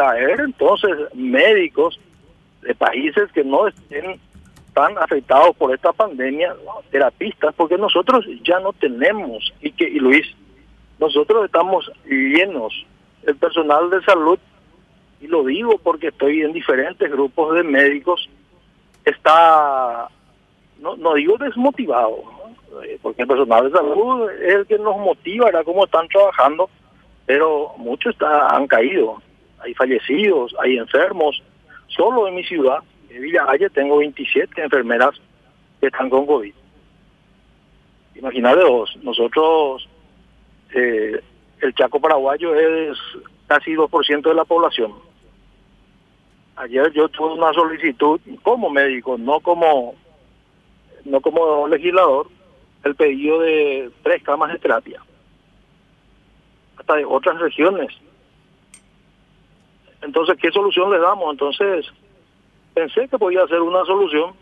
traer entonces médicos de países que no estén tan afectados por esta pandemia, terapistas, porque nosotros ya no tenemos, y que y Luis, nosotros estamos llenos, el personal de salud, y lo digo porque estoy en diferentes grupos de médicos, está, no, no digo desmotivado, eh, porque el personal de salud es el que nos motiva, era cómo están trabajando, pero muchos está, han caído, hay fallecidos, hay enfermos, solo en mi ciudad en Villa tengo 27 enfermeras que están con COVID. Imagínate vos, nosotros, eh, el Chaco paraguayo es casi 2% de la población. Ayer yo tuve una solicitud como médico, no como no como legislador, el pedido de tres camas de terapia, hasta de otras regiones. Entonces, ¿qué solución le damos? Entonces, pensé que podía ser una solución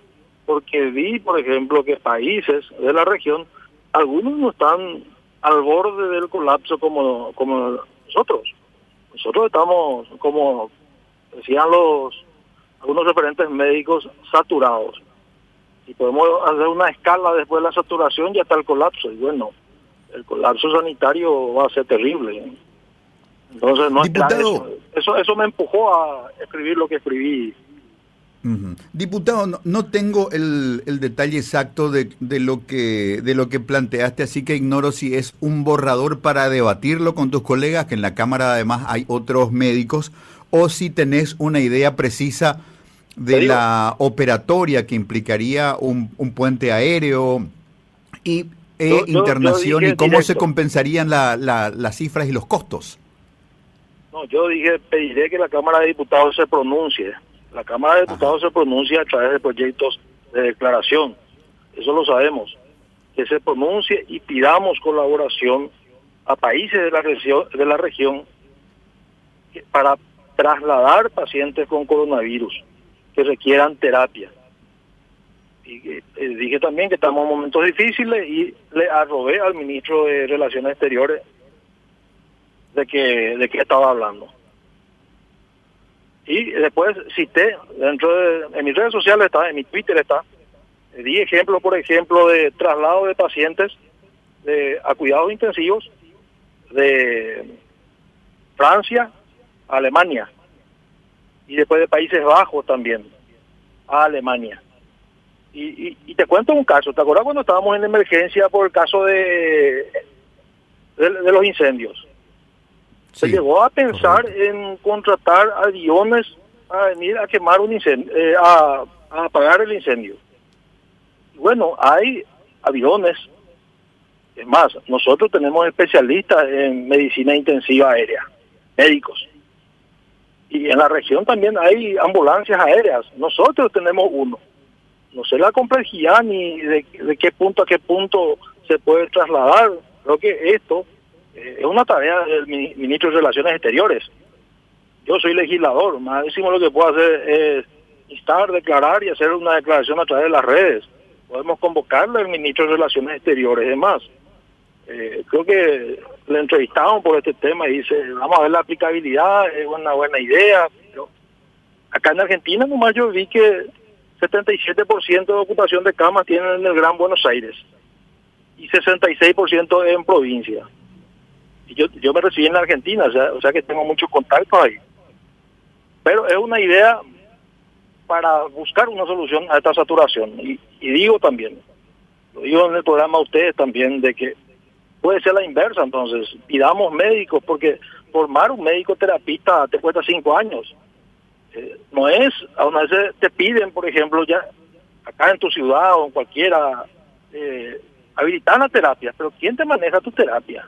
porque vi, por ejemplo, que países de la región, algunos no están al borde del colapso como, como nosotros. Nosotros estamos, como decían los algunos referentes médicos, saturados. Y podemos hacer una escala después de la saturación, ya está el colapso. Y bueno, el colapso sanitario va a ser terrible. Entonces, no Diputado, eso. eso. me empujó a escribir lo que escribí Diputado, no, tengo el, el, detalle exacto de, de, lo que, de lo que planteaste, así que ignoro si es un borrador para debatirlo con tus colegas, que en la Cámara además hay otros médicos, o si tenés una idea precisa de la operatoria que implicaría un, un puente aéreo y e internación y cómo se compensarían la, la, las cifras y los costos. No, yo dije, pediré que la Cámara de Diputados se pronuncie. La Cámara de Diputados se pronuncia a través de proyectos de declaración, eso lo sabemos, que se pronuncie y pidamos colaboración a países de la región, de la región para trasladar pacientes con coronavirus que requieran terapia. Y eh, dije también que estamos en momentos difíciles y le arrobé al ministro de Relaciones Exteriores de que de qué estaba hablando. Y después cité, dentro de en mis redes sociales está, en mi Twitter está, di ejemplo, por ejemplo, de traslado de pacientes de, a cuidados intensivos de Francia a Alemania y después de Países Bajos también a Alemania. Y, y, te cuento un caso, ¿te acuerdas cuando estábamos en emergencia por el caso de, de los incendios? Se llegó a pensar en contratar aviones a venir a quemar un incendio, eh, a, apagar el incendio. Bueno, hay aviones, es más, nosotros tenemos especialistas en medicina intensiva aérea, médicos. Y en la región también hay ambulancias aéreas, nosotros tenemos uno. No sé la complejidad ni de, de qué punto a qué punto se puede trasladar. Creo que esto es una tarea del ministro de Relaciones Exteriores. Yo soy legislador, máximo lo que puedo hacer es instar, declarar y hacer una declaración a través de las redes. Podemos convocarle al ministro de Relaciones Exteriores. Además, eh, creo que le entrevistamos por este tema y dice, vamos a ver la aplicabilidad, es una buena idea. Pero acá en Argentina nomás yo vi que 77% de ocupación de camas tienen en el Gran Buenos Aires y 66% en provincia yo, yo me recibí en la Argentina, o sea, que tengo muchos contactos ahí. Pero es una idea para buscar una solución a esta saturación. Y, digo también, lo digo en el programa a ustedes también, de que puede ser la inversa, entonces, pidamos médicos, porque formar un médico terapista te cuesta cinco años. Eh, no es, a una vez te piden, por ejemplo, ya acá en tu ciudad o en cualquiera, eh, habilitar la terapia, pero ¿quién te maneja tu terapia?